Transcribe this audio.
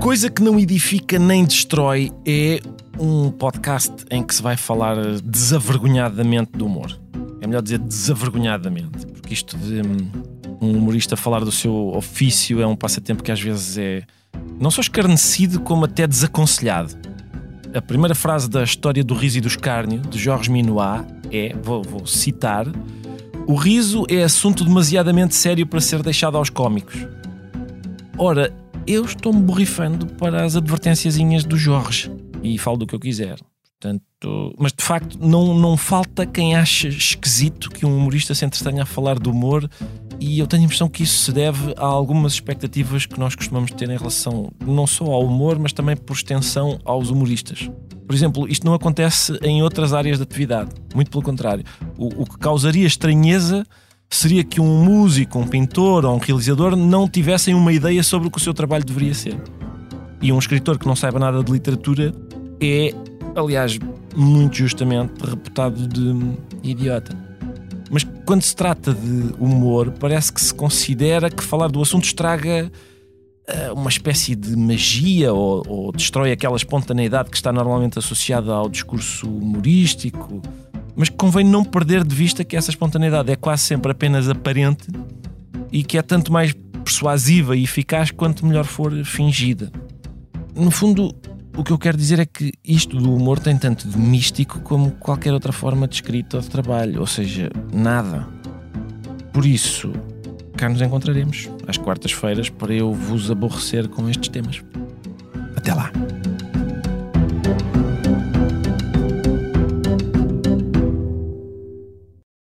Coisa que não edifica nem destrói é um podcast em que se vai falar desavergonhadamente do humor. É melhor dizer desavergonhadamente, porque isto de hum, um humorista falar do seu ofício é um passatempo que às vezes é não só escarnecido, como até desaconselhado. A primeira frase da história do riso e do escárnio, de Georges Minois, é, vou, vou citar, o riso é assunto demasiadamente sério para ser deixado aos cómicos. Ora, eu estou-me borrifando para as advertênciazinhas do Jorge e falo do que eu quiser. Portanto, mas de facto não, não falta quem ache esquisito que um humorista se entretenha a falar do humor e eu tenho a impressão que isso se deve a algumas expectativas que nós costumamos ter em relação não só ao humor, mas também por extensão aos humoristas. Por exemplo, isto não acontece em outras áreas de atividade, muito pelo contrário. O, o que causaria estranheza seria que um músico, um pintor ou um realizador não tivessem uma ideia sobre o que o seu trabalho deveria ser. E um escritor que não saiba nada de literatura é, aliás, muito justamente reputado de idiota. Mas quando se trata de humor, parece que se considera que falar do assunto estraga uh, uma espécie de magia ou, ou destrói aquela espontaneidade que está normalmente associada ao discurso humorístico mas convém não perder de vista que essa espontaneidade é quase sempre apenas aparente e que é tanto mais persuasiva e eficaz quanto melhor for fingida. No fundo, o que eu quero dizer é que isto do humor tem tanto de místico como qualquer outra forma de escrita ou de trabalho, ou seja, nada. Por isso, cá nos encontraremos às quartas-feiras para eu vos aborrecer com estes temas. Até lá!